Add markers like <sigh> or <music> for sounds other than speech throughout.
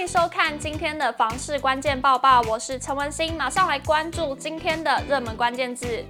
欢迎收看今天的房市关键报报，我是陈文心，马上来关注今天的热门关键字。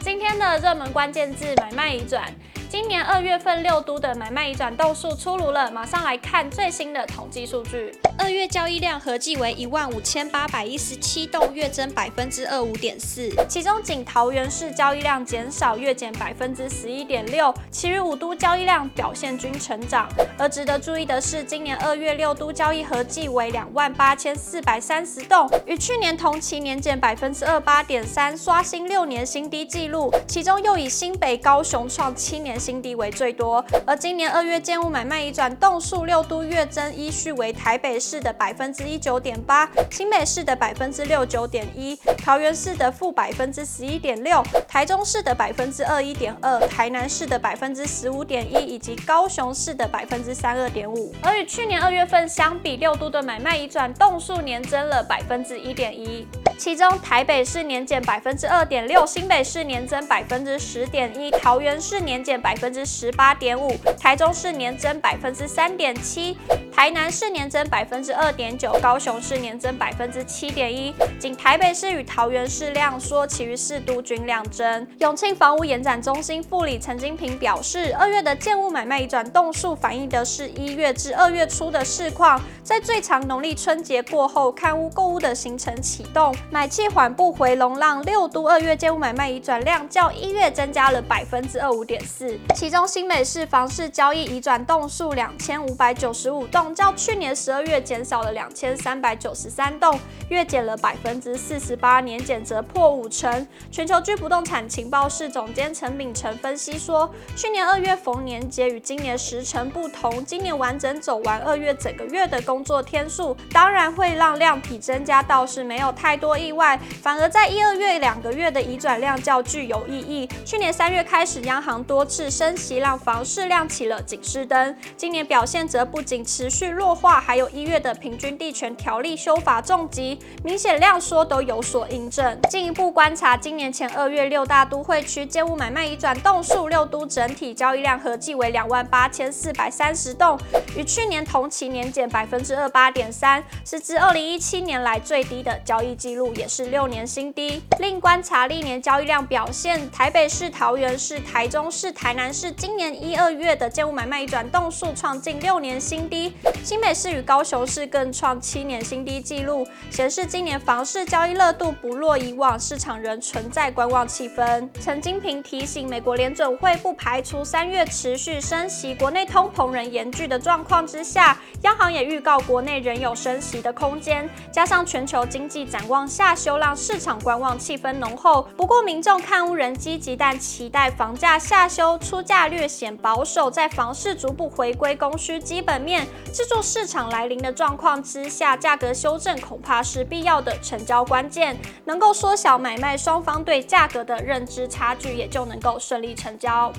今天的热门关键字买卖已转。今年二月份六都的买卖移转栋数出炉了，马上来看最新的统计数据。二月交易量合计为一万五千八百一十七栋，月增百分之二五点四。其中仅桃园市交易量减少，月减百分之十一点六，其余五都交易量表现均成长。而值得注意的是，今年二月六都交易合计为两万八千四百三十栋，与去年同期年减百分之二八点三，刷新六年新低纪录。其中又以新北、高雄创七年新低为最多，而今年二月建物买卖移转栋数六都月增依序为台北市的百分之一九点八，新北市的百分之六九点一，桃园市的负百分之十一点六，台中市的百分之二一点二，台南市的百分之十五点一，以及高雄市的百分之三二点五。而与去年二月份相比，六都的买卖移转栋数年增了百分之一点一，其中台北市年减百分之二点六，新北市年增百分之十点一，桃园市年减百百分之十八点五，台中市年增百分之三点七，台南市年增百分之二点九，高雄市年增百分之七点一。仅台北市与桃园市量缩，其余四都均量增。永庆房屋延展中心副理陈金平表示，二月的建物买卖移转栋数反映的是一月至二月初的市况，在最长农历春节过后，看屋购物的行程启动，买气缓步回笼，让六都二月建物买卖移转量较一月增加了百分之二五点四，其中。新北市房市交易移转栋数两千五百九十五栋，较去年十二月减少了两千三百九十三栋，月减了百分之四十八，年减则破五成。全球居不动产情报室总监陈秉成分析说，去年二月逢年节与今年时程不同，今年完整走完二月整个月的工作天数，当然会让量体增加，倒是没有太多意外，反而在一二月两个月的移转量较具有意义。去年三月开始，央行多次 <laughs> 升息。让房市亮起了警示灯。今年表现则不仅持续弱化，还有一月的平均地权条例修法重击，明显量缩都有所印证。进一步观察，今年前二月六大都会区建物买卖移转栋数，六都整体交易量合计为两万八千四百三十栋，与去年同期年减百分之二八点三，是自二零一七年来最低的交易记录，也是六年新低。另观察历年交易量表现，台北市、桃园市、台中市、台南市今年一二月的建物买卖移转栋数创近六年新低，新北市与高雄市更创七年新低纪录，显示今年房市交易热度不落以往，市场仍存在观望气氛。陈金平提醒，美国联准会不排除三月持续升息，国内通膨仍严峻的状况之下，央行也预告国内仍有升息的空间，加上全球经济展望下修，让市场观望气氛浓厚。不过民众看屋仍积极，但期待房价下修，出价。略显保守，在房市逐步回归供需基本面、制作市场来临的状况之下，价格修正恐怕是必要的成交关键，能够缩小买卖双方对价格的认知差距，也就能够顺利成交。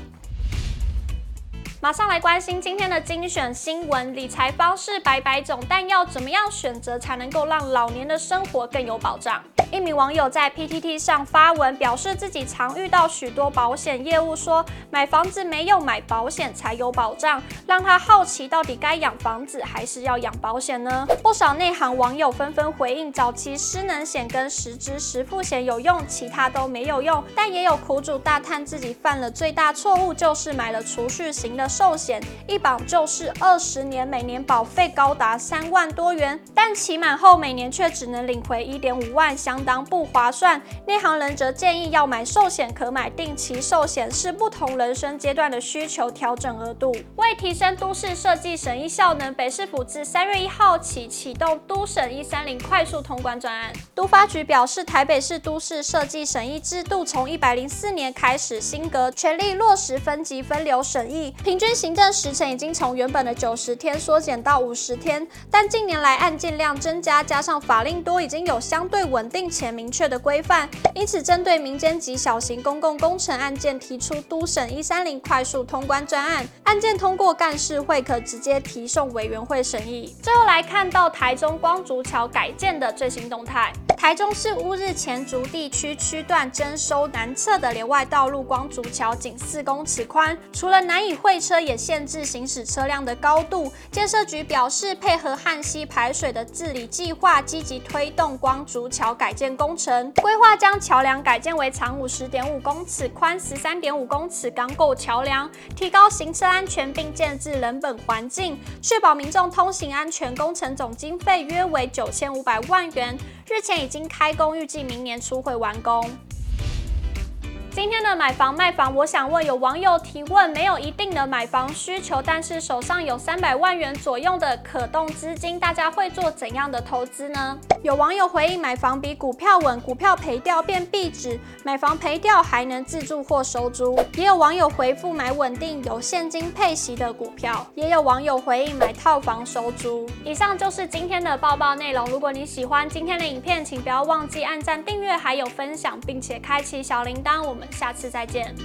马上来关心今天的精选新闻，理财方式百百种，但要怎么样选择才能够让老年的生活更有保障？一名网友在 PTT 上发文，表示自己常遇到许多保险业务说买房子没有买保险才有保障，让他好奇到底该养房子还是要养保险呢？不少内行网友纷纷回应，早期失能险跟实支实付险有用，其他都没有用。但也有苦主大叹自己犯了最大错误，就是买了储蓄型的寿险，一保就是二十年，每年保费高达三万多元，但期满后每年却只能领回一点五万，相当不划算，内行人则建议要买寿险，可买定期寿险，视不同人生阶段的需求调整额度。为提升都市设计审议效能，北市府自三月一号起启动都审一三零快速通关专案。都发局表示，台北市都市设计审议制度从一百零四年开始新革，全力落实分级分流审议，平均行政时程已经从原本的九十天缩减到五十天。但近年来案件量增加，加上法令多，已经有相对稳定。且明确的规范，因此针对民间及小型公共工程案件提出都审一三零快速通关专案，案件通过干事会可直接提送委员会审议。最后来看到台中光筑桥改建的最新动态。台中市乌日前竹地区区段征收南侧的连外道路光竹桥，仅四公尺宽，除了难以会车，也限制行驶车辆的高度。建设局表示，配合旱溪排水的治理计划，积极推动光竹桥改建工程，规划将桥梁改建为长五十点五公尺、宽十三点五公尺钢构桥梁，提高行车安全，并建置人本环境，确保民众通行安全。工程总经费约为九千五百万元，日前已经开工，预计明年初会完工。今天的买房卖房，我想问有网友提问，没有一定的买房需求，但是手上有三百万元左右的可动资金，大家会做怎样的投资呢？有网友回应，买房比股票稳，股票赔掉变壁纸，买房赔掉还能自住或收租。也有网友回复买稳定有现金配息的股票，也有网友回应买套房收租。以上就是今天的报报内容。如果你喜欢今天的影片，请不要忘记按赞、订阅，还有分享，并且开启小铃铛。我我们。下次再见。